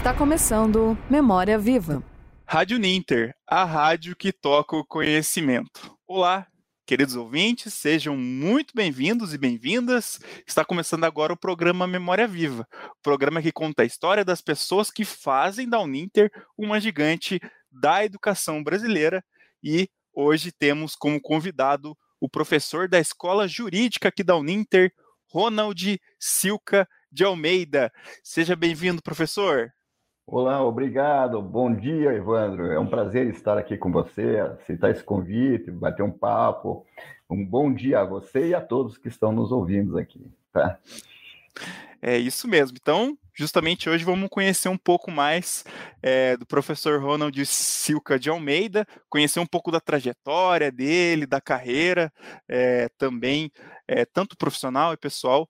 Está começando Memória Viva. Rádio Ninter, a rádio que toca o conhecimento. Olá, queridos ouvintes, sejam muito bem-vindos e bem-vindas. Está começando agora o programa Memória Viva, programa que conta a história das pessoas que fazem da Uninter uma gigante da educação brasileira. E hoje temos como convidado o professor da Escola Jurídica aqui da Uninter, Ronald Silca de Almeida. Seja bem-vindo, professor. Olá, obrigado. Bom dia, Evandro. É um prazer estar aqui com você, aceitar esse convite, bater um papo. Um bom dia a você e a todos que estão nos ouvindo aqui, tá? É isso mesmo. Então, justamente hoje vamos conhecer um pouco mais é, do professor Ronald Silca de Almeida, conhecer um pouco da trajetória dele, da carreira, é, também, é, tanto profissional e pessoal,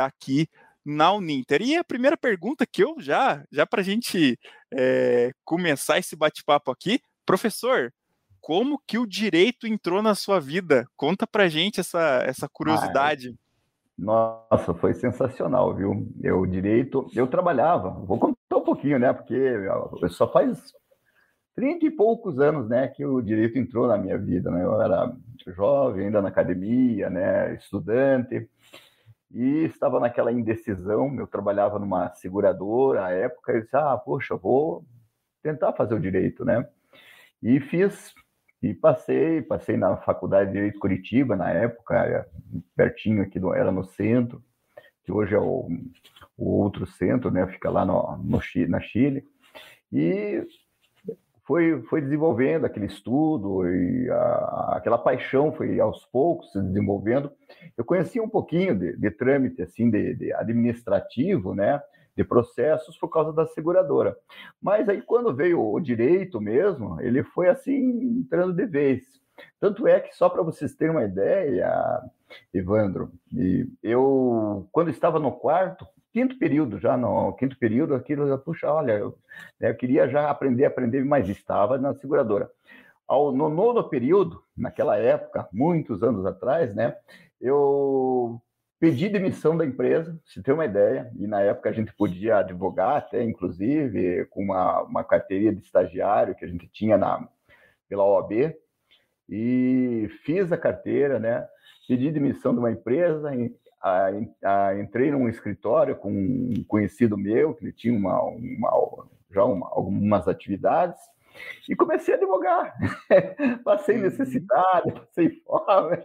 aqui na Uninter. E a primeira pergunta que eu já, já para a gente é, começar esse bate-papo aqui, professor, como que o direito entrou na sua vida? Conta para gente essa, essa curiosidade. nossa, foi sensacional, viu? Eu direito, eu trabalhava, vou contar um pouquinho, né? Porque só faz 30 e poucos anos, né, que o direito entrou na minha vida, né? Eu era jovem, ainda na academia, né, estudante e estava naquela indecisão. Eu trabalhava numa seguradora à época e disse: Ah, poxa, vou tentar fazer o direito, né? E fiz, e passei, passei na Faculdade de Direito Curitiba na época, pertinho aqui, do, era no centro, que hoje é o, o outro centro, né? Fica lá no, no na Chile. E foi, foi desenvolvendo aquele estudo e a, aquela paixão foi aos poucos se desenvolvendo. Eu conhecia um pouquinho de, de trâmite assim de, de, administrativo, né, de processos por causa da seguradora. Mas aí quando veio o direito mesmo, ele foi assim entrando de vez. Tanto é que só para vocês terem uma ideia, Evandro, eu quando estava no quarto quinto período, já no quinto período, aquilo já, puxa, olha, eu, né, eu queria já aprender, aprender, mas estava na seguradora. Ao, no nono período, naquela época, muitos anos atrás, né, eu pedi demissão da empresa, se tem uma ideia, e na época a gente podia advogar até, inclusive, com uma, uma carteirinha de estagiário que a gente tinha na, pela OAB, e fiz a carteira, né, pedi demissão de uma empresa, entrei num escritório com um conhecido meu, que ele tinha uma, uma já uma, algumas atividades, e comecei a advogar. passei uhum. necessidade, passei fome,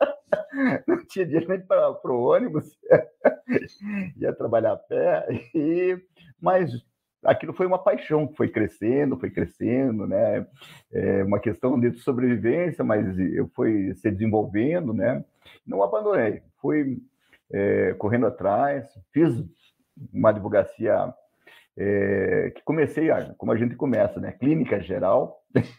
não tinha dinheiro nem para o ônibus, ia trabalhar a pé, e, mas aquilo foi uma paixão, foi crescendo, foi crescendo, né? É uma questão de sobrevivência, mas eu fui se desenvolvendo, né? Não abandonei, fui é, correndo atrás, fiz uma advocacia é, que comecei, como a gente começa, né? Clínica geral,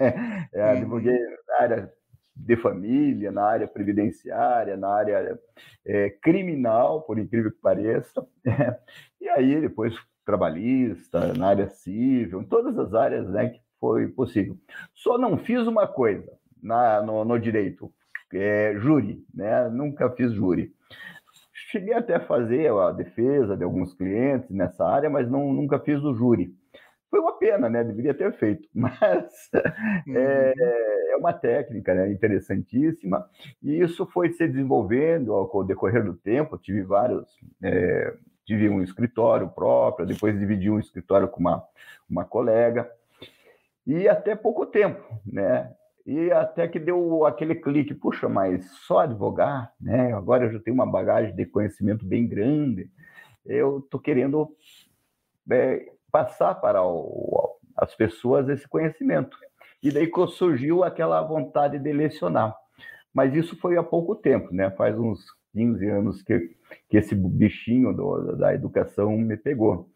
é, uhum. advoguei na área de família, na área previdenciária, na área é, criminal, por incrível que pareça, e aí depois trabalhista, na área civil, em todas as áreas né, que foi possível. Só não fiz uma coisa na, no, no direito, é, júri, né? Nunca fiz júri cheguei até a fazer a defesa de alguns clientes nessa área, mas não, nunca fiz o júri. Foi uma pena, né? Deveria ter feito, mas uhum. é, é, uma técnica né? interessantíssima e isso foi se desenvolvendo ao decorrer do tempo. tive vários, é, tive um escritório próprio, depois dividi um escritório com uma, uma colega e até pouco tempo, né? E até que deu aquele clique, puxa, mas só advogar, né? Agora eu já tenho uma bagagem de conhecimento bem grande. Eu estou querendo é, passar para o, as pessoas esse conhecimento. E daí surgiu aquela vontade de lecionar. Mas isso foi há pouco tempo, né? Faz uns 15 anos que, que esse bichinho do, da educação me pegou.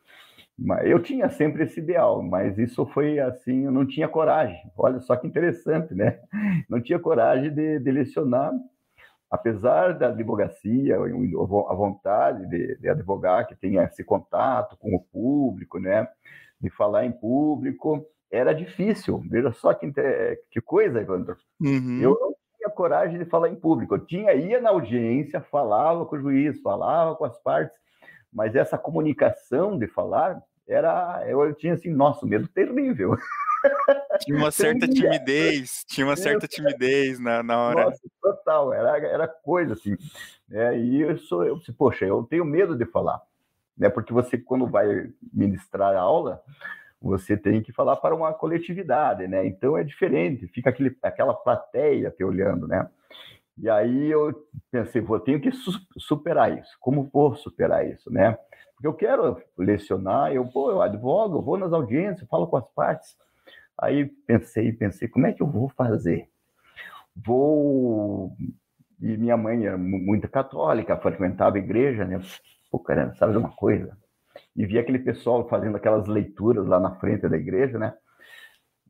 Eu tinha sempre esse ideal, mas isso foi assim, eu não tinha coragem. Olha só que interessante, né? Não tinha coragem de, de lecionar, apesar da advocacia, a vontade de, de advogar, que tenha esse contato com o público, né? De falar em público, era difícil. Veja só que, que coisa, Evandro. Uhum. Eu não tinha coragem de falar em público. Eu tinha ia na audiência, falava com o juiz, falava com as partes, mas essa comunicação de falar era, eu tinha assim, nossa, medo terrível. Tinha uma certa timidez, tinha uma certa timidez na, na hora. Nossa, total, era, era coisa assim. É, e eu sou, eu, poxa, eu tenho medo de falar, né? Porque você, quando vai ministrar a aula, você tem que falar para uma coletividade, né? Então é diferente, fica aquele, aquela plateia te olhando, né? E aí eu pensei, vou tenho que superar isso. Como vou superar isso, né? Porque eu quero lecionar, eu, pô, eu advogo, eu vou nas audiências, falo com as partes. Aí pensei, pensei, como é que eu vou fazer? Vou. E minha mãe era muito católica, frequentava a igreja, né? Pô, caramba, sabe de uma coisa? E vi aquele pessoal fazendo aquelas leituras lá na frente da igreja, né?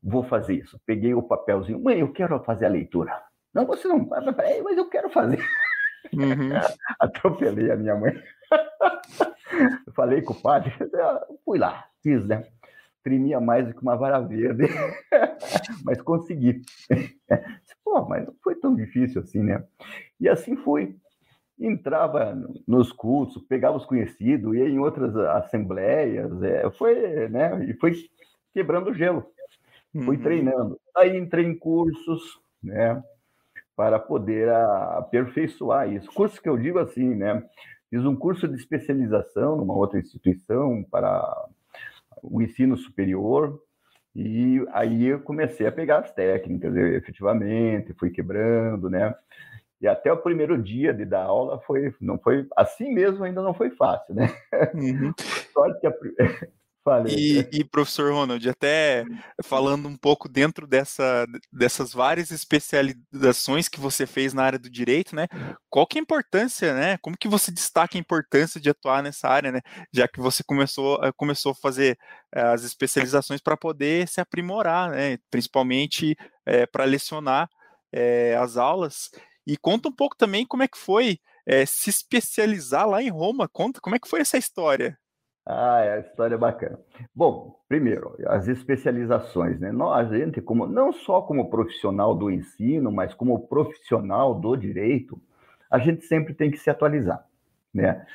Vou fazer isso. Peguei o papelzinho, mãe, eu quero fazer a leitura. Não, você não, mas eu quero fazer. Uhum. Atropelei a minha mãe. Falei com o padre, fui lá, fiz, né? tremia mais do que uma vara verde, mas consegui. Pô, mas não foi tão difícil assim, né? E assim foi. Entrava nos cursos, pegava os conhecidos, ia em outras assembleias, é, foi, né? E foi quebrando o gelo, uhum. fui treinando. Aí entrei em cursos, né? Para poder aperfeiçoar isso. Curso que eu digo assim, né? Fiz um curso de especialização numa outra instituição para o ensino superior, e aí eu comecei a pegar as técnicas, eu, efetivamente, fui quebrando, né? E até o primeiro dia de dar aula foi, não foi assim mesmo, ainda não foi fácil, né? Uhum. Sorte que a, e, e, professor Ronald, até falando um pouco dentro dessa, dessas várias especializações que você fez na área do direito, né? Qual que é a importância, né? Como que você destaca a importância de atuar nessa área, né? Já que você começou, eh, começou a fazer eh, as especializações para poder se aprimorar, né? Principalmente é, para lecionar é, as aulas. E conta um pouco também como é que foi é, se especializar lá em Roma. Conta como é que foi essa história. Ah, é a história é bacana. Bom, primeiro, as especializações, né? Nós, a gente, como, não só como profissional do ensino, mas como profissional do direito, a gente sempre tem que se atualizar, né?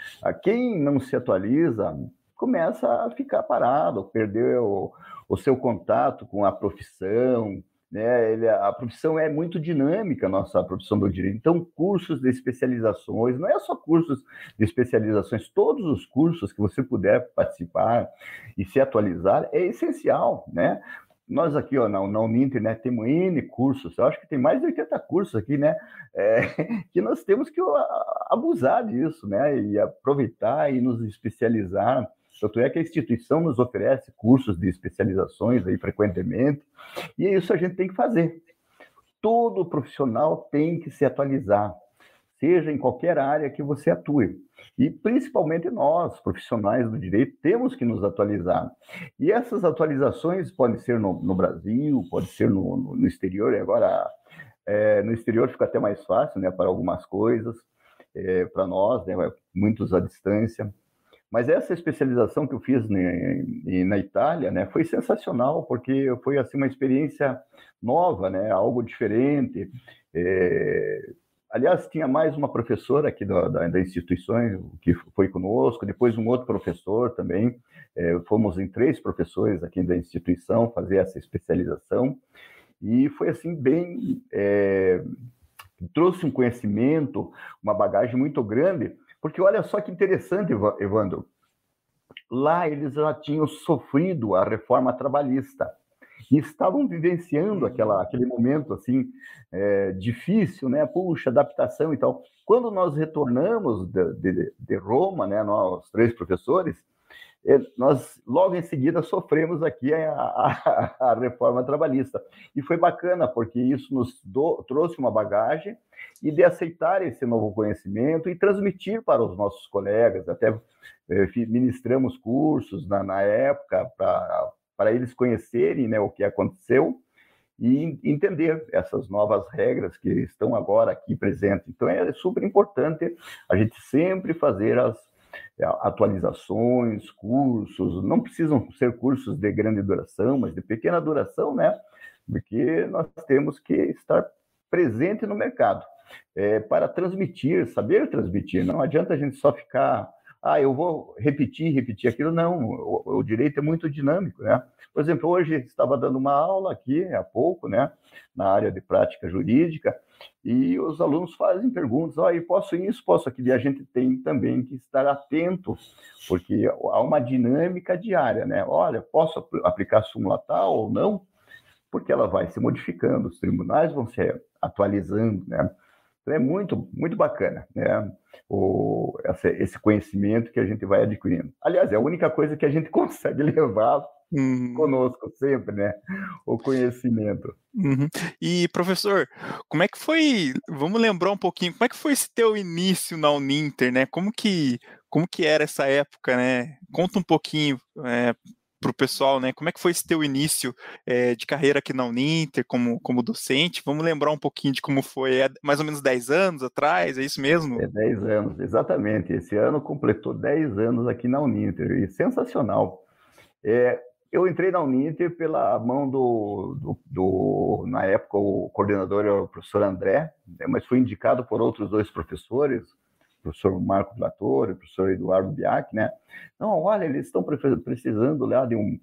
Quem não se atualiza começa a ficar parado, perder o, o seu contato com a profissão, né? Ele, a profissão é muito dinâmica, nossa profissão do direito. Então, cursos de especializações, não é só cursos de especializações, todos os cursos que você puder participar e se atualizar é essencial, né? Nós aqui ó, na, na Uninter né, temos N cursos, eu acho que tem mais de 80 cursos aqui, né? É, que nós temos que abusar disso, né? E aproveitar e nos especializar tanto é que a instituição nos oferece cursos de especializações aí frequentemente, e é isso a gente tem que fazer. Todo profissional tem que se atualizar, seja em qualquer área que você atue. E principalmente nós, profissionais do direito, temos que nos atualizar. E essas atualizações podem ser no, no Brasil, pode ser no, no, no exterior, e agora é, no exterior fica até mais fácil né, para algumas coisas, é, para nós, né, muitos à distância. Mas essa especialização que eu fiz na Itália, né, foi sensacional, porque foi assim uma experiência nova, né, algo diferente. É... Aliás, tinha mais uma professora aqui da, da, da, instituição que foi conosco, depois um outro professor também. É, fomos em três professores aqui da instituição fazer essa especialização. E foi assim bem... É... trouxe um conhecimento, uma bagagem muito grande, porque olha só que interessante, Evandro. Lá eles já tinham sofrido a reforma trabalhista e estavam vivenciando aquela, aquele momento assim é, difícil, né? Puxa, adaptação e tal. Quando nós retornamos de, de, de Roma, né? Nós três professores, nós logo em seguida sofremos aqui a, a, a reforma trabalhista e foi bacana porque isso nos do, trouxe uma bagagem e de aceitar esse novo conhecimento e transmitir para os nossos colegas. Até eh, ministramos cursos na, na época para eles conhecerem né, o que aconteceu e entender essas novas regras que estão agora aqui presentes. Então é super importante a gente sempre fazer as atualizações, cursos, não precisam ser cursos de grande duração, mas de pequena duração, né? Porque nós temos que estar presente no mercado é, para transmitir, saber transmitir. Não adianta a gente só ficar ah, eu vou repetir, repetir aquilo. Não, o, o, direito é muito dinâmico, né? Por exemplo, hoje estava dando uma aula aqui, há pouco, né, na área de prática jurídica, e os alunos fazem perguntas, oh, posso isso, posso aquilo, e a gente tem também que estar atento, porque há uma dinâmica diária, né? Olha, posso aplicar súmula tal ou não? Porque ela vai se modificando, os tribunais vão se atualizando, né? Então é muito, muito bacana, né? O, essa, esse conhecimento que a gente vai adquirindo. Aliás, é a única coisa que a gente consegue levar uhum. conosco sempre, né? O conhecimento. Uhum. E, professor, como é que foi, vamos lembrar um pouquinho, como é que foi esse teu início na Uninter, né? Como que, como que era essa época, né? Conta um pouquinho é, para o pessoal, né? Como é que foi esse teu início é, de carreira aqui na Uninter como, como docente? Vamos lembrar um pouquinho de como foi, é mais ou menos 10 anos atrás, é isso mesmo? É 10 anos, exatamente. Esse ano completou 10 anos aqui na Uninter, e sensacional. É, eu entrei na Uninter pela mão do, do, do, na época, o coordenador era o professor André, né, mas fui indicado por outros dois professores, professor Marco Platore, o professor Eduardo Biac, né? Não, olha, eles estão precisando lá de um,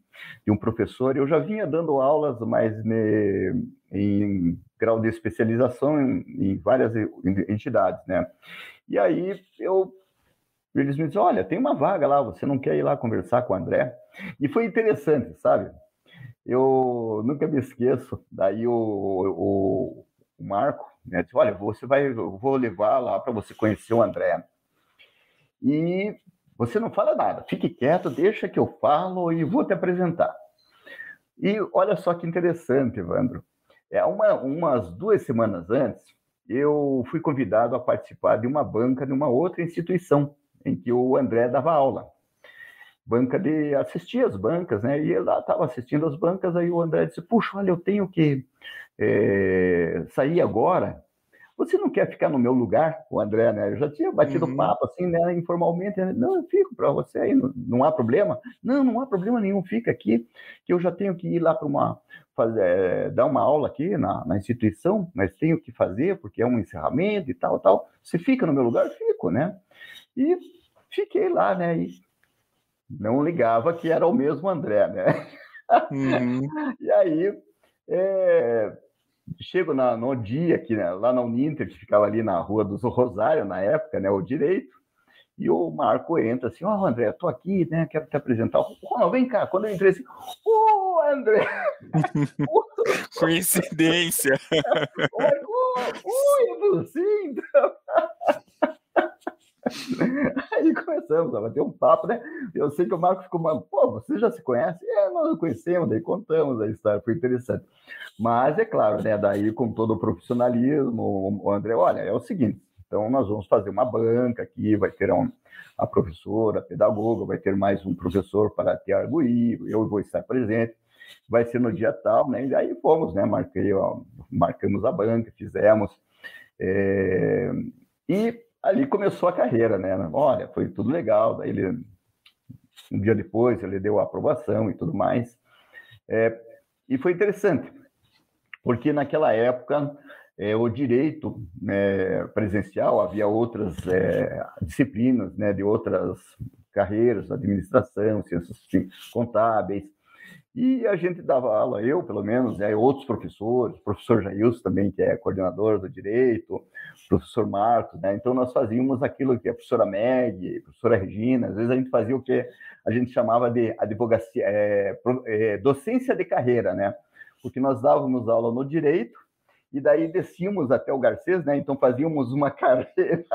de um professor. Eu já vinha dando aulas, mas ne, em grau de especialização em, em várias entidades, né? E aí eu eles me dizem, olha, tem uma vaga lá, você não quer ir lá conversar com o André? E foi interessante, sabe? Eu nunca me esqueço. Daí o, o, o Marco né, disse, olha, você vai, eu vou levar lá para você conhecer o André. E você não fala nada, fique quieto, deixa que eu falo e vou te apresentar. E olha só que interessante, Evandro. É uma, umas duas semanas antes, eu fui convidado a participar de uma banca de uma outra instituição em que o André dava aula. Banca de assistir as bancas, né? E ele estava assistindo as bancas, aí o André disse: Puxa, olha, eu tenho que é, sair agora. Você não quer ficar no meu lugar, o André, né? Eu já tinha batido uhum. papo assim, né? Informalmente. Né? Não, eu fico para você aí, não, não, há problema. Não, não há problema nenhum, fica aqui, que eu já tenho que ir lá para uma. Fazer, é, dar uma aula aqui na, na, instituição, mas tenho que fazer porque é um encerramento e tal, tal. Você fica no meu lugar? Fico, né? E fiquei lá, né? E não ligava que era o mesmo André, né? Uhum. e aí, é, chego na, no dia aqui, né, lá na Uninter, que ficava ali na rua do Rosário, na época, né, o direito, e o Marco entra assim, ó, oh, André, tô aqui, né, quero te apresentar. Ronald, vem cá. Quando eu entrei assim, ô, oh, André! Coincidência! Oi, você, então? Aí começamos a bater um papo, né? Eu sei que o Marco ficou, pô, você já se conhece? É, nós conhecemos, daí contamos a história, foi interessante. Mas é claro, né? Daí, com todo o profissionalismo, o André, olha, é o seguinte, então nós vamos fazer uma banca aqui, vai ter um, a professora, a pedagoga, vai ter mais um professor para te arguir, eu vou estar presente, vai ser no dia tal, né? E aí fomos, né? Marquei, ó, marcamos a banca, fizemos. É... E ali começou a carreira, né? Olha, foi tudo legal. Daí ele, um dia depois, ele deu a aprovação e tudo mais. É, e foi interessante, porque naquela época é, o direito né, presencial havia outras é, disciplinas, né, de outras carreiras, administração, ciências contábeis, e a gente dava aula, eu pelo menos, né, outros professores, professor Jailson também, que é coordenador do direito, professor Marcos, né? Então nós fazíamos aquilo que a professora Meg, a professora Regina, às vezes a gente fazia o que a gente chamava de advocacia, é, é, docência de carreira, né? Porque nós dávamos aula no direito e daí descíamos até o Garcês, né? Então fazíamos uma carreira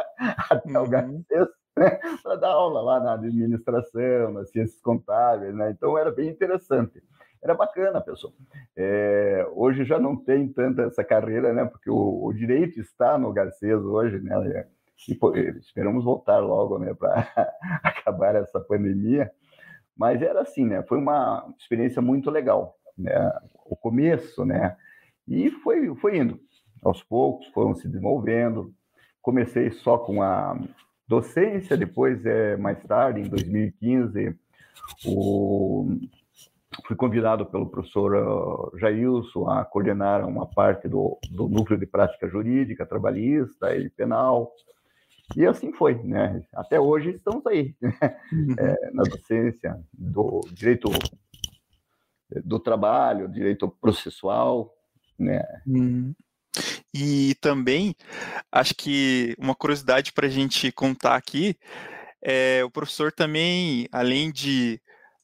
até uhum. o Garcês né? para dar aula lá na administração, nas ciências contábeis, né? Então era bem interessante era bacana, pessoal. É, hoje já não tem tanta essa carreira, né? Porque o, o direito está no Garcês hoje, né? E, pô, esperamos voltar logo, né? Para acabar essa pandemia. Mas era assim, né? Foi uma experiência muito legal, né? O começo, né? E foi, foi indo. Aos poucos foram se desenvolvendo. Comecei só com a docência, depois, é, mais tarde, em 2015, o fui convidado pelo professor uh, Jailson a coordenar uma parte do, do núcleo de prática jurídica, trabalhista e penal. E assim foi, né? Até hoje estamos aí, né? uhum. é, na docência do direito do trabalho, direito processual, né? Uhum. E também, acho que uma curiosidade para a gente contar aqui, é, o professor também, além de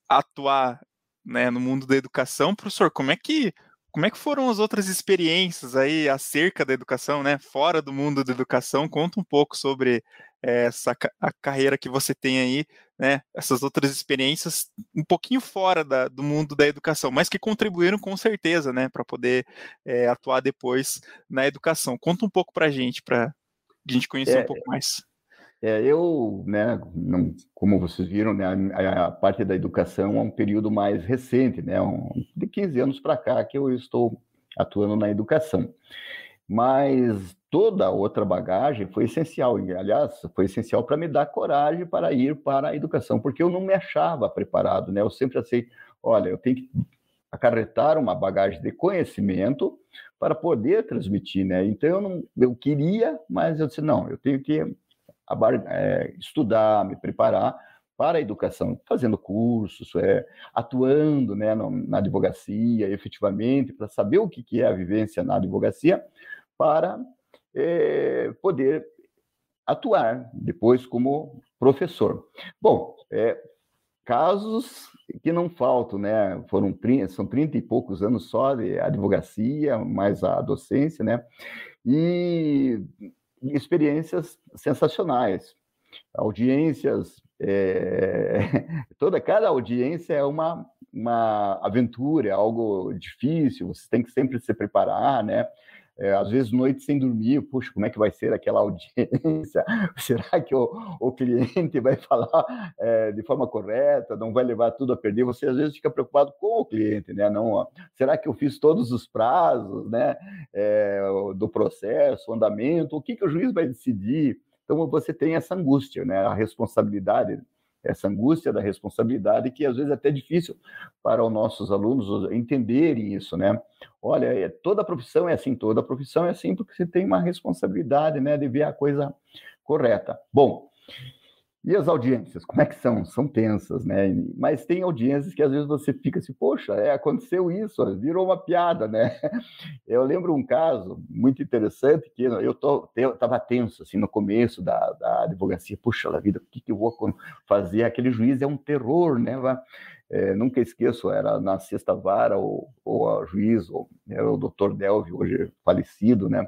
atuar né, no mundo da educação, professor, como é que como é que foram as outras experiências aí acerca da educação, né? Fora do mundo da educação, conta um pouco sobre essa a carreira que você tem aí, né? Essas outras experiências um pouquinho fora da, do mundo da educação, mas que contribuíram com certeza, né? Para poder é, atuar depois na educação. Conta um pouco para a gente, para a gente conhecer é, um pouco mais. É, eu, né, não, como vocês viram, né, a, a, parte da educação é um período mais recente, né, um, de 15 anos para cá que eu estou atuando na educação. Mas toda a outra bagagem foi essencial, aliás, foi essencial para me dar coragem para ir para a educação, porque eu não me achava preparado, né? Eu sempre achei, olha, eu tenho que acarretar uma bagagem de conhecimento para poder transmitir, né? Então eu não, eu queria, mas eu disse não, eu tenho que é, estudar, me preparar para a educação, fazendo cursos, é, atuando né, na advocacia, efetivamente, para saber o que é a vivência na advocacia, para é, poder atuar depois como professor. Bom, é, casos que não faltam, né? Foram 30, são 30 e poucos anos só de advocacia, mais a docência, né? E experiências sensacionais, audiências, é... toda cada audiência é uma uma aventura, é algo difícil, você tem que sempre se preparar, né? É, às vezes noite sem dormir, puxa, como é que vai ser aquela audiência? Será que o, o cliente vai falar é, de forma correta? Não vai levar tudo a perder? Você às vezes fica preocupado com o cliente, né? Não, ó, será que eu fiz todos os prazos, né? É, do processo, andamento? O que, que o juiz vai decidir? Então você tem essa angústia, né? A responsabilidade essa angústia da responsabilidade que às vezes é até difícil para os nossos alunos entenderem isso, né? Olha, é, toda profissão é assim, toda profissão é assim porque você tem uma responsabilidade, né, de ver a coisa correta. Bom, e as audiências, como é que são? São tensas, né? Mas tem audiências que às vezes você fica assim, poxa, é, aconteceu isso, virou uma piada, né? Eu lembro um caso muito interessante que eu estava tenso, assim, no começo da, da advocacia, puxa da vida, o que, que eu vou fazer? Aquele juiz é um terror, né? É, nunca esqueço, era na sexta vara, o, o juiz, ou, era o doutor Delvi, hoje falecido, né?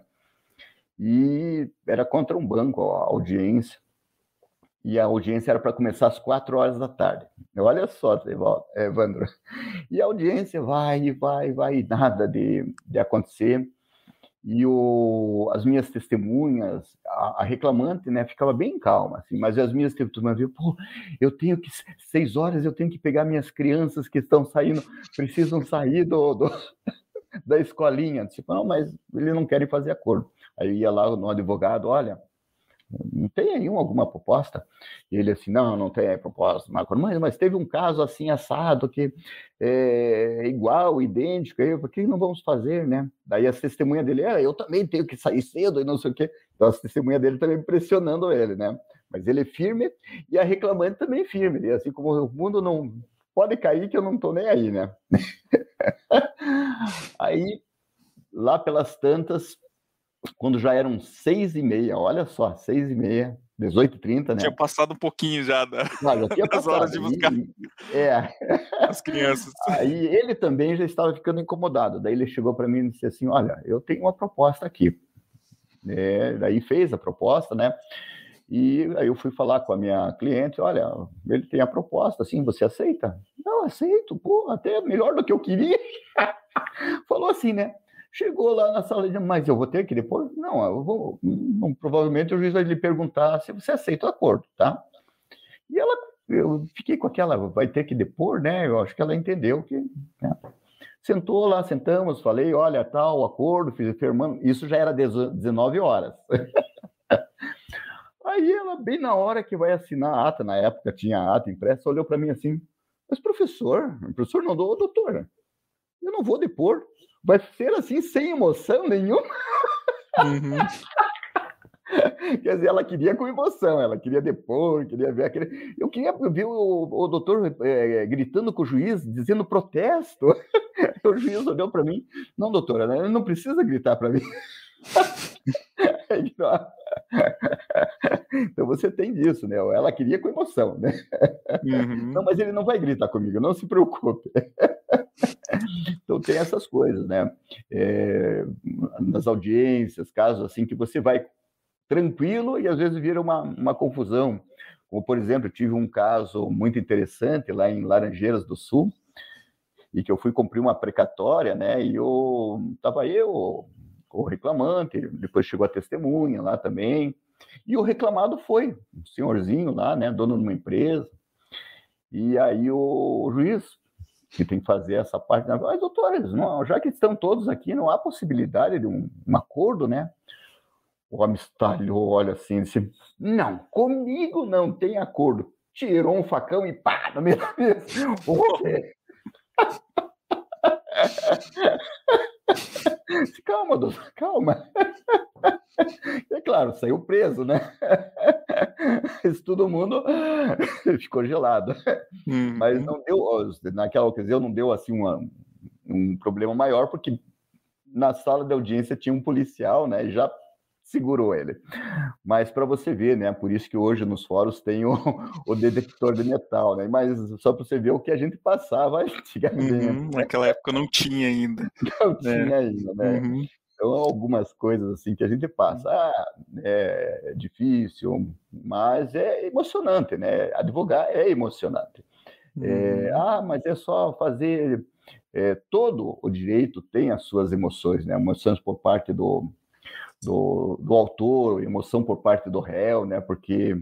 E era contra um banco, a audiência e a audiência era para começar às quatro horas da tarde. Olha só, Evandro. E a audiência vai, vai, vai, nada de, de acontecer. E o, as minhas testemunhas, a, a, reclamante, né, ficava bem calma, assim, mas as minhas testemunhas viam, pô, eu tenho que, seis horas eu tenho que pegar minhas crianças que estão saindo, precisam sair do, do da escolinha. Tipo, não, mas eles não querem fazer acordo. Aí ia lá no advogado, olha, tem aí alguma proposta? E ele assim, não, não tem proposta, mas, mas teve um caso assim assado que é igual, idêntico, aí, por que não vamos fazer, né? Daí a testemunha dele, é, eu também tenho que sair cedo e não sei o quê. Então a testemunha dele também pressionando ele, né? Mas ele é firme e a reclamante também é firme, e assim como o mundo não pode cair que eu não estou nem aí, né? aí, lá pelas tantas, quando já eram seis e meia, olha só, seis e meia, 18h30, né? Tinha passado um pouquinho já, da, ah, já tinha das passado. horas de buscar e, é. as crianças. Aí ele também já estava ficando incomodado. Daí ele chegou para mim e disse assim: Olha, eu tenho uma proposta aqui. É, daí fez a proposta, né? E aí eu fui falar com a minha cliente: Olha, ele tem a proposta, assim, você aceita? Não, aceito, pô, até melhor do que eu queria. Falou assim, né? Chegou lá na sala de, mas eu vou ter que depois? Não, eu vou. Não, provavelmente o juiz vai lhe perguntar se você aceita o acordo, tá? E ela, eu fiquei com aquela, vai ter que depor, né? Eu acho que ela entendeu que. Né? Sentou lá, sentamos, falei, olha, tal, o acordo, fiz firmando. Isso já era 19 horas. Aí ela, bem na hora que vai assinar a ata, na época tinha a ata impressa, olhou para mim assim: Mas professor, professor não dou, doutora, eu não vou depor vai ser assim, sem emoção nenhuma. Uhum. Quer dizer, ela queria com emoção, ela queria depor, queria ver aquele. Eu queria ver o, o doutor é, gritando com o juiz, dizendo protesto. o juiz olhou para mim: Não, doutora, né, não precisa gritar para mim. então você tem disso, né? Ela queria com emoção, né? Uhum. Não, mas ele não vai gritar comigo, não se preocupe. então tem essas coisas, né? É, nas audiências, casos assim que você vai tranquilo e às vezes vira uma, uma confusão. Como, por exemplo, tive um caso muito interessante lá em Laranjeiras do Sul, e que eu fui cumprir uma precatória, né? E eu estava eu, o reclamante, depois chegou a testemunha lá também, e o reclamado foi um senhorzinho lá, né, dono de uma empresa, e aí o, o juiz que tem que fazer essa parte, mas doutores, não, já que estão todos aqui, não há possibilidade de um, um acordo, né? O homem estalhou, olha assim, disse, não, comigo não tem acordo. Tirou um facão e pá, no meio da mesa. calma, doutor, calma. É claro, saiu preso, né? Isso todo mundo ficou gelado. Uhum. Mas não deu, naquela ocasião, não deu assim uma, um problema maior, porque na sala de audiência tinha um policial, né? Já segurou ele. Mas para você ver, né? Por isso que hoje nos fóruns tem o, o detector de metal, né? Mas só para você ver o que a gente passava antigamente. Uhum, naquela época não tinha ainda. Não tinha né? ainda, né? Uhum. Então, algumas coisas assim que a gente passa. Ah, é difícil, mas é emocionante, né? Advogar é emocionante. É, uhum. É, ah, mas é só fazer. É, todo o direito tem as suas emoções, né? Emoções por parte do, do, do autor, emoção por parte do réu, né? Porque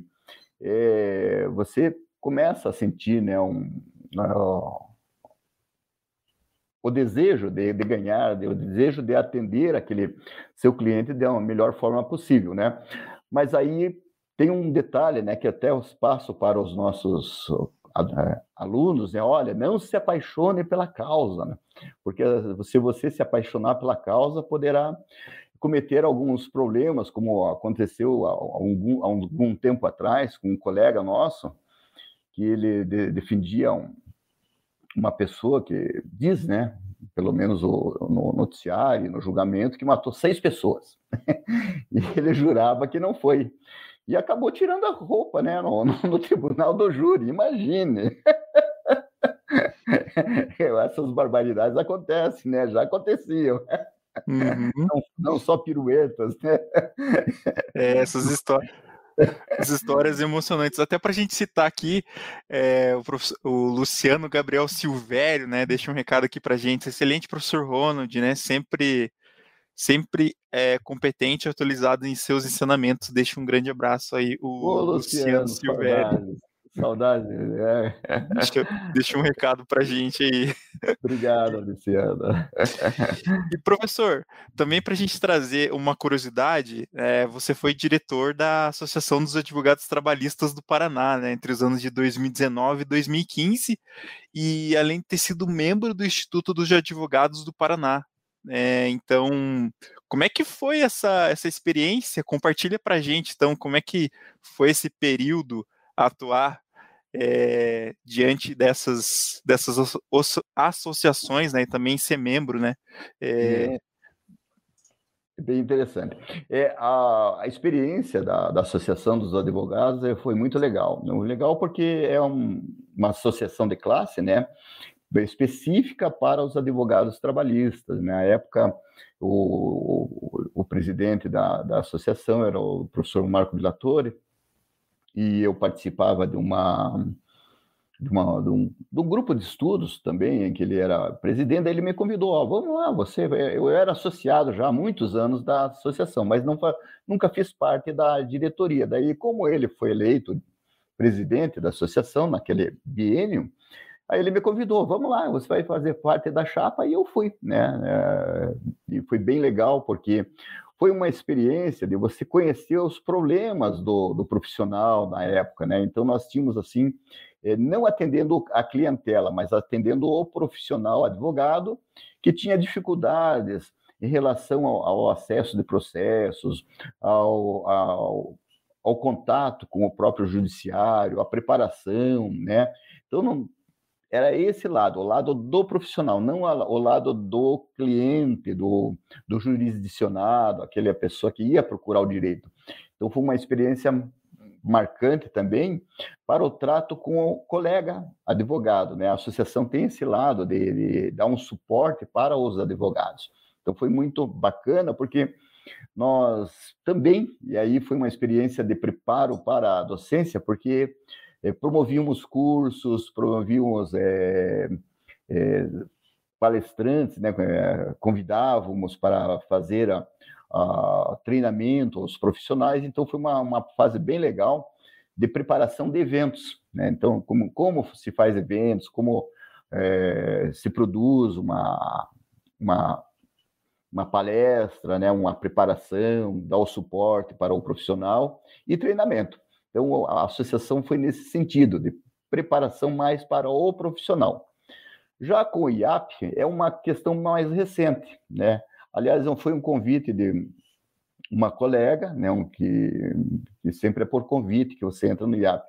é, você começa a sentir, né? Um, o desejo de, de ganhar, de, o desejo de atender aquele seu cliente da melhor forma possível, né? Mas aí tem um detalhe, né? Que até eu passo para os nossos alunos, né? Olha, não se apaixone pela causa, né? porque se você se apaixonar pela causa, poderá cometer alguns problemas, como aconteceu há algum, há algum tempo atrás com um colega nosso, que ele de, defendia um, uma pessoa que diz, né, pelo menos o, no noticiário, no julgamento, que matou seis pessoas. e ele jurava que não foi. E acabou tirando a roupa né, no, no tribunal do júri, imagine. Essas barbaridades acontecem, né? Já aconteciam. Uhum. Não, não, só piruetas, né? É, essas histórias. As histórias emocionantes. Até para a gente citar aqui, é, o, o, Luciano Gabriel Silvério, né? Deixa um recado aqui para gente. Excelente professor Ronald, né? Sempre, sempre é, competente e atualizado em seus ensinamentos. Deixa um grande abraço aí, o Ô, Luciano, Luciano Silvério. Saudade. É. Deixa, deixa, um recado para a gente aí. Obrigado, Luciana. E professor, também para a gente trazer uma curiosidade, é, você foi diretor da Associação dos Advogados Trabalhistas do Paraná, né, entre os anos de 2019 e 2015, e além de ter sido membro do Instituto dos Advogados do Paraná. É, então, como é que foi essa, essa experiência? Compartilha para a gente, então, como é que foi esse período atuar é, diante dessas, dessas associações, né, e também ser membro, né? É... Bem interessante. É, a, a experiência da, da, Associação dos Advogados é, foi muito legal. Legal porque é um, uma associação de classe, né? específica para os advogados trabalhistas. Na época, o, o, o presidente da, da associação era o professor Marco Villatore, e eu participava de uma de, uma, de, um, de um grupo de estudos também, em que ele era presidente, ele me convidou, ó, vamos lá, você, eu era associado já há muitos anos da associação, mas não, nunca fiz parte da diretoria. Daí, como ele foi eleito presidente da associação naquele biênio, aí ele me convidou, vamos lá, você vai fazer parte da chapa, e eu fui, né, é, e foi bem legal, porque foi uma experiência de você conhecer os problemas do, do profissional na época, né? Então nós tínhamos assim, eh, não atendendo a clientela, mas atendendo o profissional advogado que tinha dificuldades em relação ao, ao acesso de processos, ao, ao, ao, contato com o próprio judiciário, a preparação, né? Então, não, era esse lado, o lado do profissional, não o lado do cliente, do, do jurisdicionado, aquela pessoa que ia procurar o direito. Então, foi uma experiência marcante também para o trato com o colega advogado. Né? A associação tem esse lado de, de dar um suporte para os advogados. Então foi muito bacana, porque nós também, e aí foi uma experiência de preparo para a docência, porque promovíamos cursos, promovíamos é, é, palestrantes, né, convidávamos para fazer a, uh, treinamento aos profissionais, então foi uma, uma fase bem legal de preparação de eventos. Né? Então, como, como se faz eventos, como é, se produz uma, uma, uma palestra, né? uma preparação, dar o suporte para o profissional e treinamento. Então, a associação foi nesse sentido, de preparação mais para o profissional. Já com o IAP, é uma questão mais recente, né? Aliás, foi um convite de uma colega, né, um que, que sempre é por convite que você entra no IAP.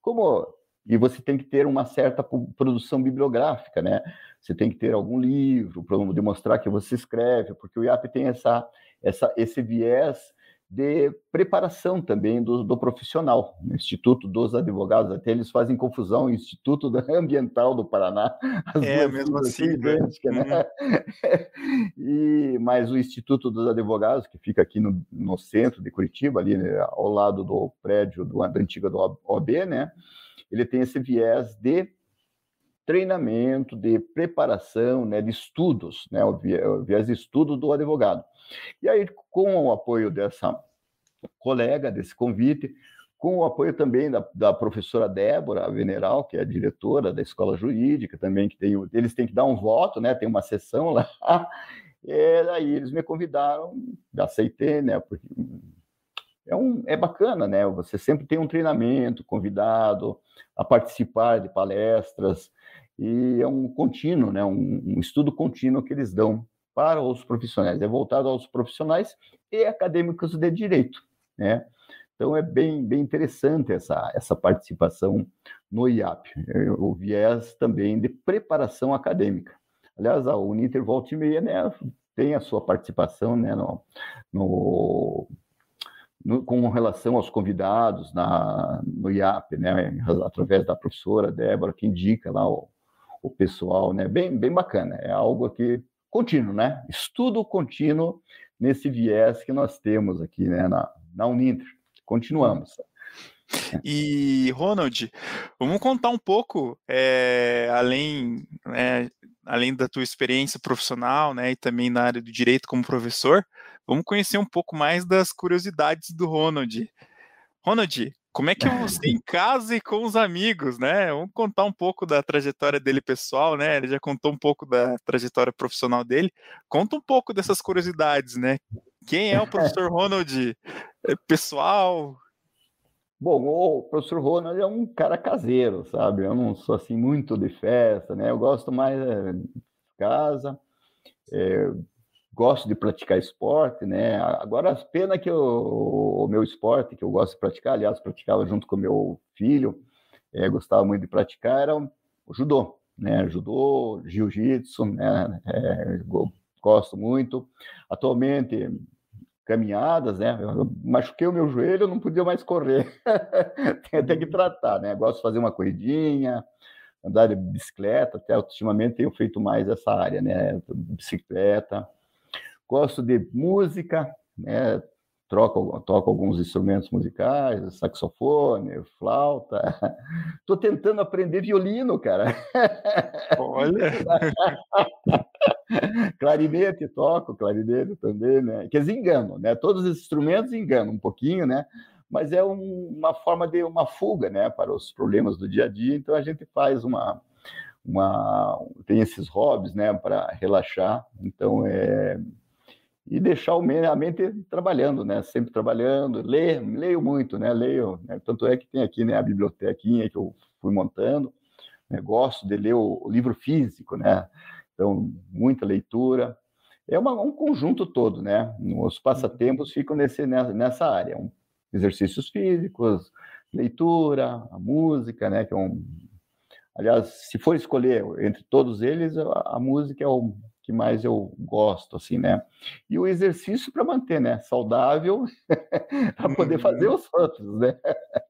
Como e você tem que ter uma certa produção bibliográfica, né? Você tem que ter algum livro para demonstrar que você escreve, porque o IAP tem essa, essa, esse viés de preparação também do, do, profissional. No Instituto dos Advogados, até eles fazem confusão, Instituto Ambiental do Paraná. é, mesmo assim. Idêntica, né? Uhum. e, mas o Instituto dos Advogados, que fica aqui no, no centro de Curitiba, ali né, ao lado do prédio do, da antiga do OB, né? ele tem esse viés de treinamento, de preparação, né, de estudos, né, o viés de estudo do advogado. E aí, com o apoio dessa colega, desse convite, com o apoio também da, da professora Débora Veneral, que é a diretora da escola jurídica, também que tem, eles têm que dar um voto, né? Tem uma sessão lá. E aí eles me convidaram, aceitei, né? Porque é, um, é bacana, né? Você sempre tem um treinamento, convidado a participar de palestras e é um contínuo, né? Um, um estudo contínuo que eles dão para os profissionais, é voltado aos profissionais e acadêmicos de direito, né? Então é bem, bem interessante essa, essa participação no IAP, o viés também de preparação acadêmica. Aliás, a Uninter Volta e Meia né, tem a sua participação né, no, no, no, com relação aos convidados na, no IAP, né, através da professora Débora, que indica lá o, o pessoal, né, bem, bem bacana, é algo que contínuo, né? Estudo contínuo nesse viés que nós temos aqui, né, na, na Uninter. Continuamos. E, Ronald, vamos contar um pouco, é, além, né, além da tua experiência profissional, né, e também na área do direito como professor, vamos conhecer um pouco mais das curiosidades do Ronald. Ronald, como é que você em casa e com os amigos, né? Vamos contar um pouco da trajetória dele pessoal, né? Ele já contou um pouco da trajetória profissional dele. Conta um pouco dessas curiosidades, né? Quem é o professor Ronald é pessoal? Bom, o professor Ronald é um cara caseiro, sabe? Eu não sou assim muito de festa, né? Eu gosto mais é, de casa. É, gosto de praticar esporte, né? Agora, pena que eu, o meu esporte, que eu gosto de praticar, aliás, praticava junto com meu filho, é, gostava muito de praticar, era o judô, né? Judô, jiu-jitsu, né? É, gosto muito. Atualmente, caminhadas, né? Eu machuquei o meu joelho, não podia mais correr. Tem até que tratar, né? Gosto de fazer uma corridinha, andar de bicicleta, até ultimamente tenho feito mais essa área, né? Bicicleta, Gosto de música, né? Troco, toco alguns instrumentos musicais, saxofone, flauta. Estou tentando aprender violino, cara. Olha! clarinete, toco clarinete também, né? Quer dizer, engano, né? Todos os instrumentos enganam um pouquinho, né? Mas é um, uma forma de uma fuga, né? Para os problemas do dia a dia. Então a gente faz uma, uma tem esses hobbies, né? Para relaxar. Então é e deixar a mente trabalhando, né? Sempre trabalhando, ler, leio muito, né? Leio, né? tanto é que tem aqui né, a bibliotequinha que eu fui montando, né? gosto de ler o, o, livro físico, né? Então, muita leitura. é uma, um conjunto todo, né? Os passatempos ficam nesse, nessa área. Um, exercícios físicos, leitura, a música, né? Que é um... Aliás, se for escolher entre todos eles, a, a música é o que mais eu gosto, assim, né? E o exercício para manter, né? Saudável, para poder uhum. fazer os outros, né?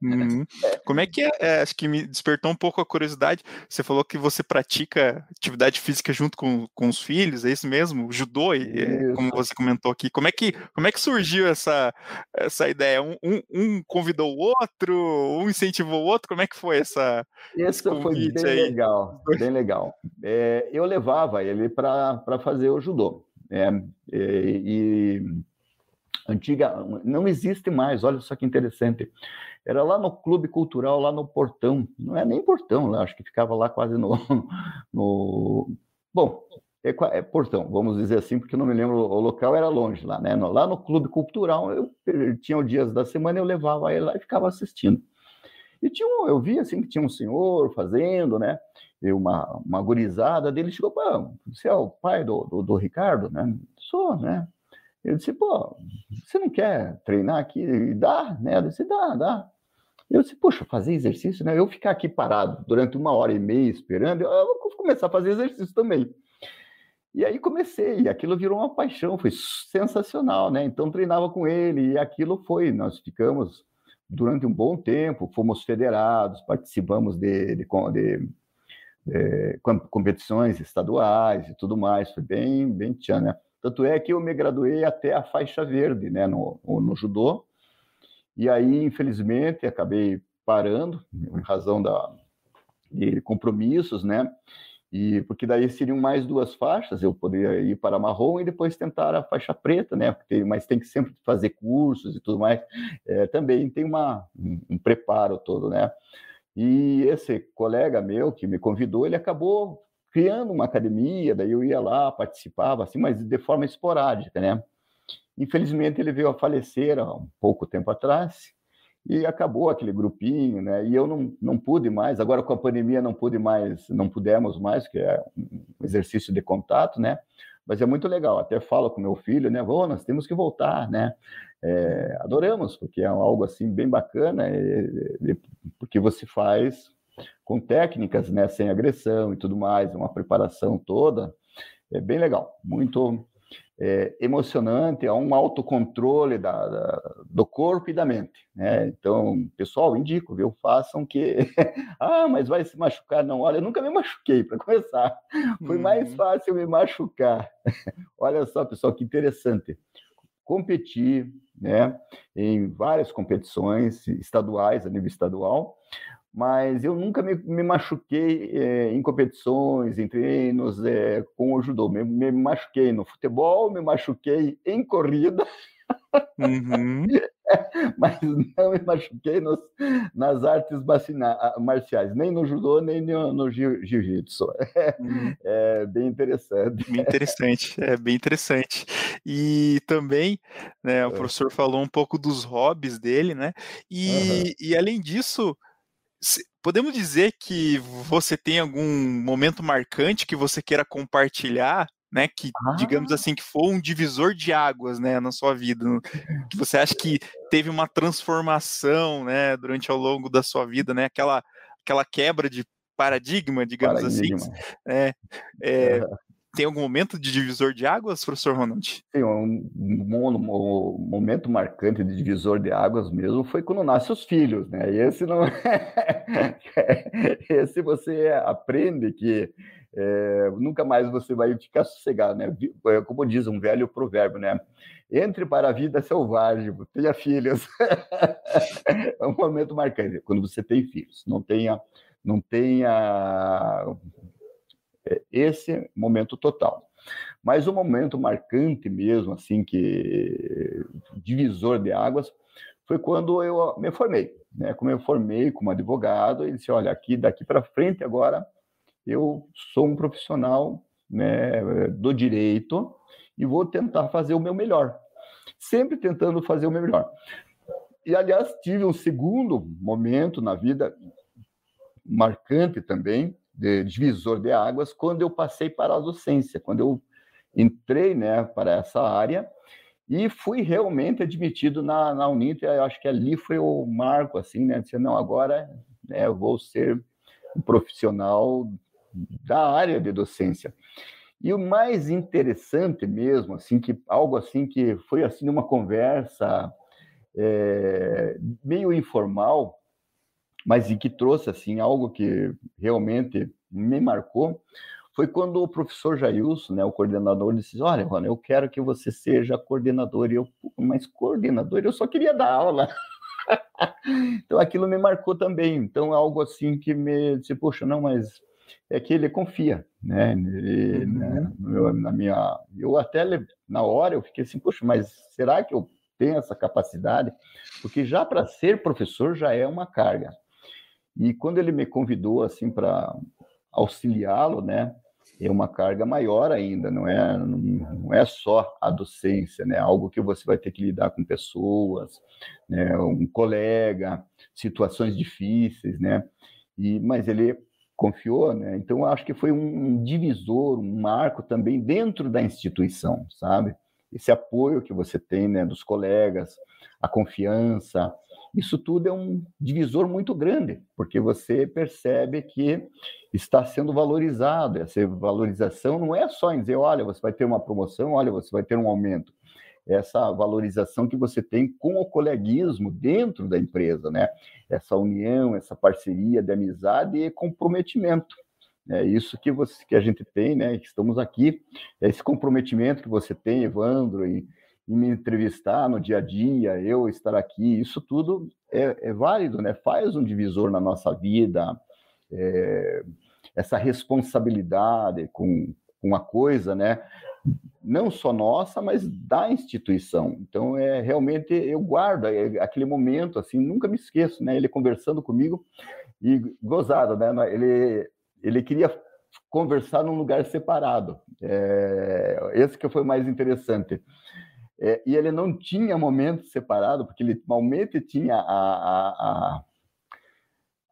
Uhum. Como é que é, é? Acho que me despertou um pouco a curiosidade. Você falou que você pratica atividade física junto com, com os filhos, é isso mesmo? Judô, isso. como você comentou aqui. Como é que, como é que surgiu essa, essa ideia? Um, um, um convidou o outro, um incentivou o outro? Como é que foi essa? Isso foi bem aí? legal, bem legal. É, eu levava ele para para fazer o judô. É, e, e, antiga, não existe mais, olha só que interessante. Era lá no Clube Cultural, lá no Portão, não é nem Portão, lá, acho que ficava lá quase no. no bom, é, é, Portão, vamos dizer assim, porque não me lembro, o local era longe lá, né? Lá no Clube Cultural, eu, eu tinha os dias da semana, eu levava ele lá e ficava assistindo. E tinha um, eu vi assim que tinha um senhor fazendo, né? E uma, uma gurizada dele chegou para você é o pai do, do, do, Ricardo, né? Sou, né? Ele disse, pô, você não quer treinar aqui? E dá, né? Eu disse, dá, dá. Eu disse, poxa, fazer exercício, né? Eu ficar aqui parado durante uma hora e meia esperando, eu vou começar a fazer exercício também. E aí comecei, e aquilo virou uma paixão, foi sensacional, né? Então treinava com ele, e aquilo foi, nós ficamos durante um bom tempo, fomos federados, participamos de, de, de, de competições estaduais e tudo mais, foi bem, bem tchan, né? Tanto é que eu me graduei até a faixa verde, né, no, no judô, e aí, infelizmente, acabei parando, em razão da, de compromissos, né, e porque daí seriam mais duas faixas, eu poderia ir para marrom e depois tentar a faixa preta, né? Porque, mas tem que sempre fazer cursos e tudo mais. É, também tem uma, um, um preparo todo, né? E esse colega meu que me convidou, ele acabou criando uma academia, daí eu ia lá, participava, assim, mas de forma esporádica, né? Infelizmente ele veio a falecer há um pouco tempo atrás, e acabou aquele grupinho, né? E eu não, não pude mais, agora com a pandemia não pude mais, não pudemos mais, que é um exercício de contato, né? Mas é muito legal, até falo com meu filho, né? Oh, nós temos que voltar, né? É, adoramos, porque é algo assim bem bacana, é, é, porque você faz com técnicas, né? Sem agressão e tudo mais, uma preparação toda, é bem legal, muito é, emocionante, é um autocontrole da, da, do corpo e da mente. Né? Então, pessoal, indico, viu? Façam que. ah, mas vai se machucar. Não, olha, eu nunca me machuquei, para começar. Foi uhum. mais fácil me machucar. olha só, pessoal, que interessante. Competir né, em várias competições estaduais, a nível estadual, mas eu nunca me, me machuquei é, em competições, em treinos é, com o judô. Me, me, machuquei no futebol, me machuquei em corrida, uhum. mas não me machuquei nos, nas artes marciais, nem no judô, nem no, no jiu-jitsu. Uhum. É bem interessante. Bem interessante, é bem interessante. E também, né, o professor falou um pouco dos hobbies dele, né? E, uhum. e além disso, podemos dizer que você tem algum momento marcante que você queira compartilhar, né? Que, ah. digamos assim, que foi um divisor de águas, né, na sua vida, que você acha que teve uma transformação, né, durante ao longo da sua vida, né? Aquela, aquela quebra de paradigma, digamos assim, paradigma. assim. É, é, tem algum momento de divisor de águas, professor Ronald? Sim, um, um, um, momento marcante de divisor de águas mesmo foi quando nascem os filhos, né? E esse não esse você aprende que é, nunca mais você vai ficar sossegado, né? É, como diz um velho provérbio, né? Entre para a vida selvagem, tenha filhos. é um momento marcante quando você tem filhos. Não tenha, não tenha é, esse momento total. Mas o momento marcante mesmo, assim, que divisor de águas, foi quando eu me formei. Né? Como eu formei como advogado, ele disse: olha, aqui daqui para frente agora eu sou um profissional né, do direito e vou tentar fazer o meu melhor, sempre tentando fazer o meu melhor. E aliás tive um segundo momento na vida marcante também, de divisor de águas quando eu passei para a docência, quando eu entrei né, para essa área e fui realmente admitido na, na Uninter. Eu acho que ali foi o marco, assim, né? Dizer, não, agora né, eu vou ser um profissional da área de docência. E o mais interessante mesmo, assim, que algo assim que foi assim uma conversa é, meio informal, mas e que trouxe assim algo que realmente me marcou, foi quando o professor Jailson, né, o coordenador, disse: Olha, Rona, eu quero que você seja coordenador. E eu, mas coordenador, eu só queria dar aula. então aquilo me marcou também. Então, algo assim que me disse: Poxa, não, mas é que ele confia, né? Ele, uhum. né na minha, eu até na hora eu fiquei assim, poxa, mas será que eu tenho essa capacidade? Porque já para ser professor já é uma carga. E quando ele me convidou assim para auxiliá-lo, né? é uma carga maior ainda, não é, não é só a docência, né? Algo que você vai ter que lidar com pessoas, né? um colega, situações difíceis, né? E, mas ele confiou, né? Então acho que foi um divisor, um marco também dentro da instituição, sabe? Esse apoio que você tem, né, dos colegas, a confiança, isso tudo é um divisor muito grande, porque você percebe que está sendo valorizado. Essa valorização não é só em dizer, olha, você vai ter uma promoção, olha, você vai ter um aumento. Essa valorização que você tem com o coleguismo dentro da empresa, né? Essa união, essa parceria de amizade e comprometimento. É isso que, você, que a gente tem, né? Que estamos aqui, é esse comprometimento que você tem, Evandro, e, e me entrevistar no dia a dia, eu estar aqui, isso tudo é, é válido, né? Faz um divisor na nossa vida, é, essa responsabilidade com, com a coisa, né? Não só nossa, mas da instituição. Então, é realmente eu guardo é, aquele momento, assim, nunca me esqueço, né? Ele conversando comigo e gozado, né? Ele, ele queria conversar num lugar separado. É, esse que foi mais interessante. É, e ele não tinha momento separado, porque ele normalmente tinha a, a, a,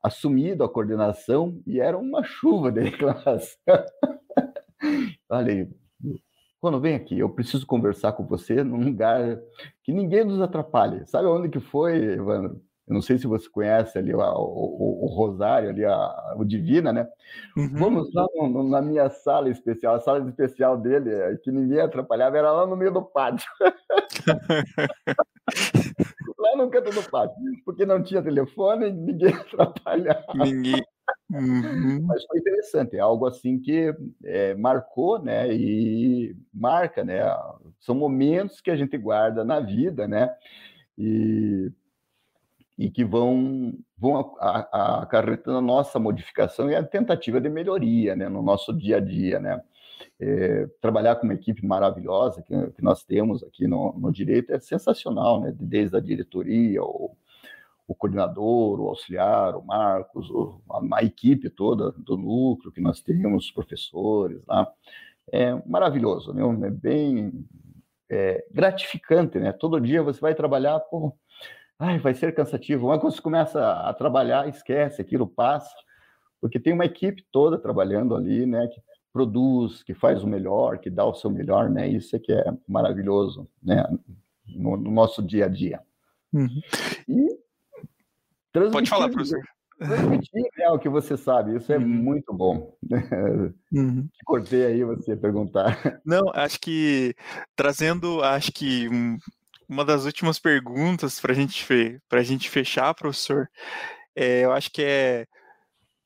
assumido a coordenação e era uma chuva de reclamação. Falei, quando vem aqui, eu preciso conversar com você num lugar que ninguém nos atrapalhe. Sabe onde que foi, Evandro? Eu não sei se você conhece ali o, o, o Rosário, ali a, o Divina, né? Uhum. Vamos lá no, na minha sala especial, a sala especial dele, é, que ninguém atrapalhava, era lá no meio do pátio. lá no canto do pátio, porque não tinha telefone, ninguém atrapalhava. Ninguém. Uhum. Mas foi interessante, é algo assim que é, marcou, né? E marca, né? São momentos que a gente guarda na vida, né? E e que vão, vão acarretando a nossa modificação e a tentativa de melhoria né, no nosso dia a dia. Né? É, trabalhar com uma equipe maravilhosa que, que nós temos aqui no, no, direito é sensacional, né? desde a diretoria, o, o coordenador, o auxiliar, o Marcos, o, a, a, equipe toda do núcleo que nós temos, os professores lá. É maravilhoso, né? é bem é, gratificante. Né? Todo dia você vai trabalhar, pô, ai, vai ser cansativo. Mas quando você começa a trabalhar, esquece, aquilo passa, porque tem uma equipe toda trabalhando ali, né, que produz, que faz o melhor, que dá o seu melhor, né? Isso é que é maravilhoso, né, no, no nosso dia a dia. Uhum. E Pode falar, professor. Transmitir é o que você sabe, isso é uhum. muito bom. Uhum. Cortei aí você perguntar. Não, acho que trazendo, acho que um, uma das últimas perguntas para gente, a gente fechar, professor, é, eu acho que é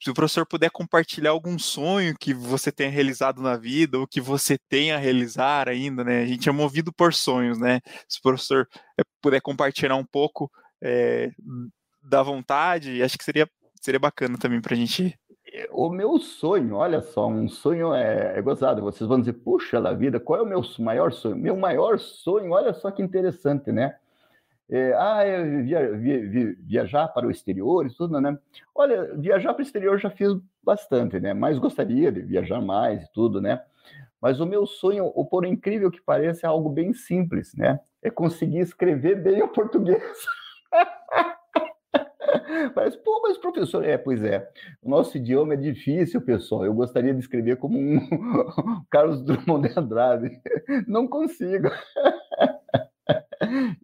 se o professor puder compartilhar algum sonho que você tenha realizado na vida ou que você tenha a realizar ainda, né? A gente é movido por sonhos, né? Se o professor é, puder compartilhar um pouco é, da vontade, acho que seria, seria bacana também para a gente o meu sonho, olha só, um sonho é, é gozado. Vocês vão dizer, puxa da vida, qual é o meu maior sonho? Meu maior sonho, olha só que interessante, né? É, ah, é via, via, viajar para o exterior e tudo, né? Olha, viajar para o exterior já fiz bastante, né? Mas gostaria de viajar mais e tudo, né? Mas o meu sonho, ou por incrível que pareça, é algo bem simples, né? É conseguir escrever bem o português. Parece, pô, mas professor, é, pois é. O nosso idioma é difícil, pessoal. Eu gostaria de escrever como um Carlos Drummond de Andrade. Não consigo.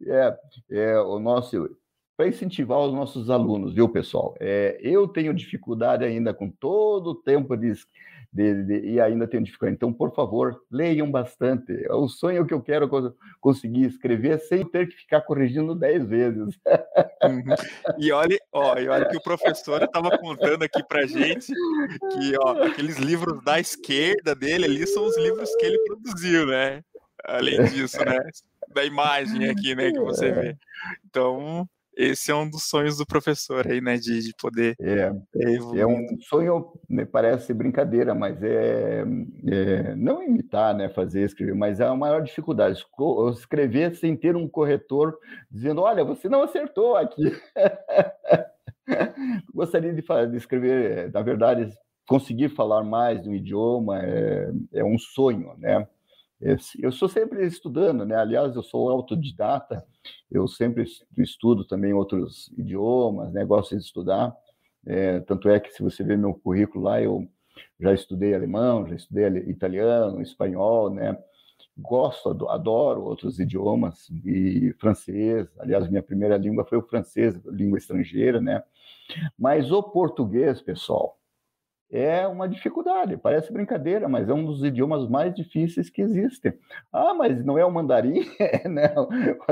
É, é o nosso para incentivar os nossos alunos, viu, pessoal? É, eu tenho dificuldade ainda com todo o tempo de, de, de, e ainda tenho dificuldade. Então, por favor, leiam bastante. É o sonho que eu quero conseguir escrever sem ter que ficar corrigindo dez vezes. Uhum. E olha, ó, e olha que o professor estava contando aqui para gente que ó, aqueles livros da esquerda dele ali são os livros que ele produziu, né? Além disso, né? Da imagem aqui, né, que você vê. Então, esse é um dos sonhos do professor aí, né, de, de poder. É, é um sonho, me parece brincadeira, mas é, é, não imitar, né, fazer escrever, mas é a maior dificuldade escrever sem ter um corretor dizendo, olha, você não acertou aqui. Gostaria de, de escrever, na verdade, conseguir falar mais de um idioma é, é um sonho, né? Eu sou sempre estudando, né? Aliás, eu sou autodidata, eu sempre estudo também outros idiomas, né? Gosto de estudar. É, tanto é que, se você ver meu currículo lá, eu já estudei alemão, já estudei italiano, espanhol, né? Gosto, adoro outros idiomas e francês. Aliás, minha primeira língua foi o francês, língua estrangeira, né? Mas o português, pessoal, é uma dificuldade. Parece brincadeira, mas é um dos idiomas mais difíceis que existem. Ah, mas não é o mandarim? não,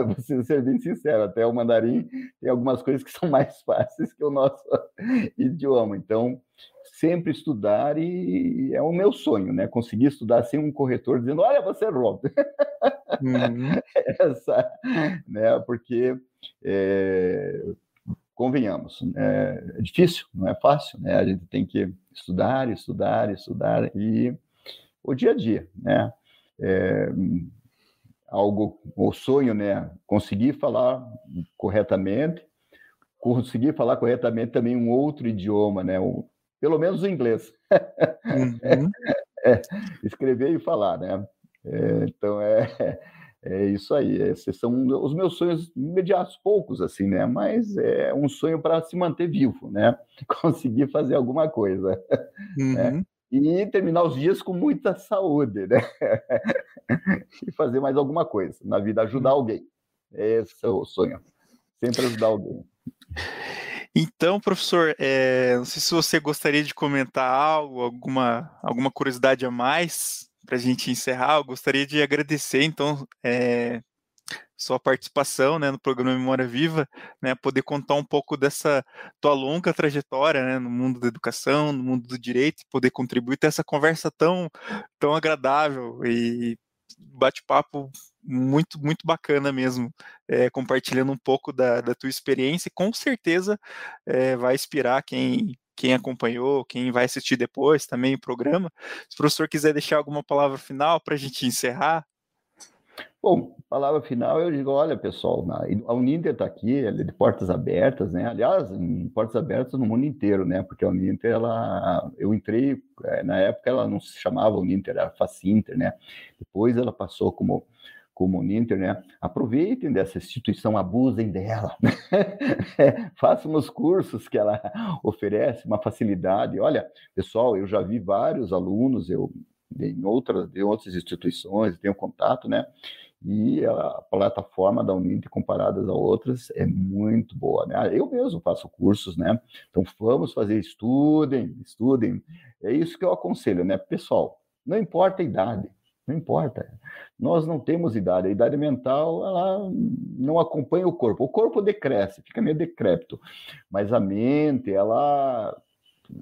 vou ser bem sincero, até o mandarim tem algumas coisas que são mais fáceis que o nosso idioma. Então, sempre estudar e é o meu sonho, né? Conseguir estudar sem um corretor dizendo, olha, você errou. Uhum. Essa, né? Porque é, convenhamos, é, é difícil, não é fácil, né? A gente tem que estudar, estudar, estudar e o dia a dia, né? É, algo, o sonho, né? Conseguir falar corretamente, conseguir falar corretamente também um outro idioma, né? O, pelo menos o inglês. Uhum. é, escrever e falar, né? É, então é é isso aí. Esses são os meus sonhos imediatos, poucos assim, né? Mas é um sonho para se manter vivo, né? Conseguir fazer alguma coisa. Né? Uhum. Né? E terminar os dias com muita saúde, né? e fazer mais alguma coisa na vida, ajudar uhum. alguém. Esse é o sonho. Sempre ajudar alguém. Então, professor, é, não sei se você gostaria de comentar algo, alguma, alguma curiosidade a mais para a gente encerrar, eu gostaria de agradecer, então, é, sua participação né, no programa Memória Viva, né, poder contar um pouco dessa tua longa trajetória né, no mundo da educação, no mundo do direito, poder contribuir ter essa conversa tão, tão agradável e bate-papo muito, muito bacana mesmo, é, compartilhando um pouco da, da tua experiência, e com certeza é, vai inspirar quem quem acompanhou, quem vai assistir depois também o programa. Se o professor quiser deixar alguma palavra final para a gente encerrar. Bom, palavra final, eu digo, olha, pessoal, a Uninter está aqui, ela é de portas abertas, né? Aliás, portas abertas no mundo inteiro, né? Porque a Uninter, ela, eu entrei, é, na época ela não se chamava Uninter, era Facinter, né? Depois ela passou como como o Ninter, né? Aproveitem dessa instituição, abusem dela, né? façam os cursos que ela oferece, uma facilidade. Olha, pessoal, eu já vi vários alunos, eu em outras, em outras instituições, tenho contato, né? E a plataforma da Uninter, comparadas a outras, é muito boa, né? Eu mesmo faço cursos, né? Então, vamos fazer, estudem, estudem. É isso que eu aconselho, né? Pessoal, não importa a idade, não importa. Nós não temos idade. A idade mental, ela não acompanha o corpo. O corpo decresce, fica meio decrépito. Mas a mente, ela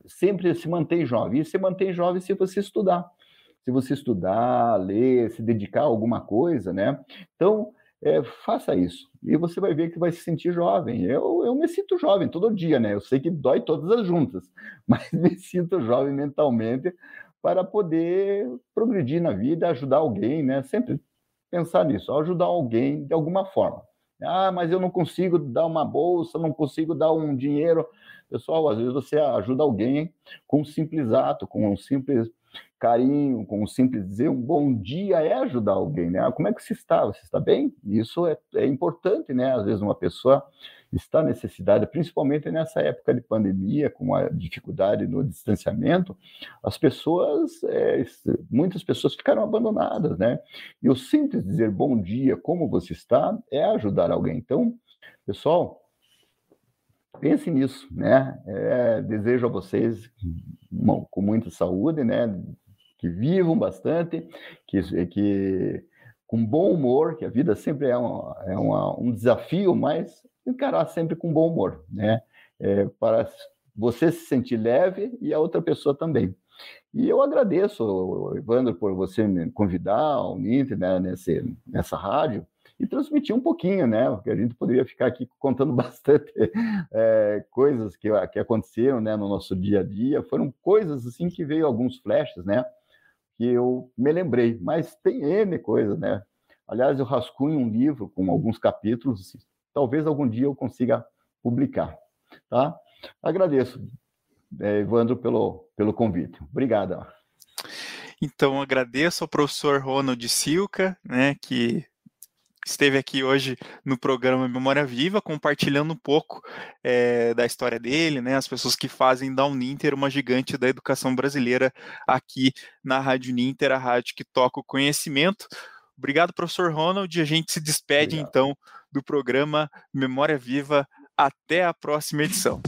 sempre se mantém jovem. E se mantém jovem se você estudar. Se você estudar, ler, se dedicar a alguma coisa, né? Então, é, faça isso. E você vai ver que vai se sentir jovem. Eu, eu me sinto jovem todo dia, né? Eu sei que dói todas as juntas, mas me sinto jovem mentalmente para poder progredir na vida, ajudar alguém, né? Sempre pensar nisso, ajudar alguém de alguma forma. Ah, mas eu não consigo dar uma bolsa, não consigo dar um dinheiro. Pessoal, às vezes você ajuda alguém com um simples ato, com um simples carinho, com um simples dizer um bom dia é ajudar alguém, né? Ah, como é que você está? Você está bem? Isso é, é importante, né? Às vezes uma pessoa está necessitada, principalmente nessa época de pandemia, com a dificuldade no distanciamento, as pessoas, é, muitas pessoas ficaram abandonadas, né? E o simples dizer bom dia, como você está, é ajudar alguém. Então, pessoal, pense nisso, né? É, desejo a vocês com muita saúde, né? Que vivam bastante, que, que com bom humor, que a vida sempre é, uma, é uma, um desafio, mas encarar sempre com bom humor, né? É, para você se sentir leve e a outra pessoa também. E eu agradeço, Evandro, por você me convidar ao NIT, né, nesse, nessa rádio, e transmitir um pouquinho, né? Porque a gente poderia ficar aqui contando bastante é, coisas que, que aconteceram né, no nosso dia a dia. Foram coisas assim que veio alguns flashes, né? Que eu me lembrei, mas tem N coisas, né? Aliás, eu rascunho um livro com alguns capítulos, talvez algum dia eu consiga publicar, tá? Agradeço, é, Evandro, pelo, pelo convite. Obrigado. Então, agradeço ao professor Ronald Silca, né, que esteve aqui hoje no programa Memória Viva, compartilhando um pouco é, da história dele, né, as pessoas que fazem da Uninter uma gigante da educação brasileira aqui na Rádio Uninter, a rádio que toca o conhecimento. Obrigado, professor Ronald. A gente se despede, Obrigado. então, do programa Memória Viva. Até a próxima edição.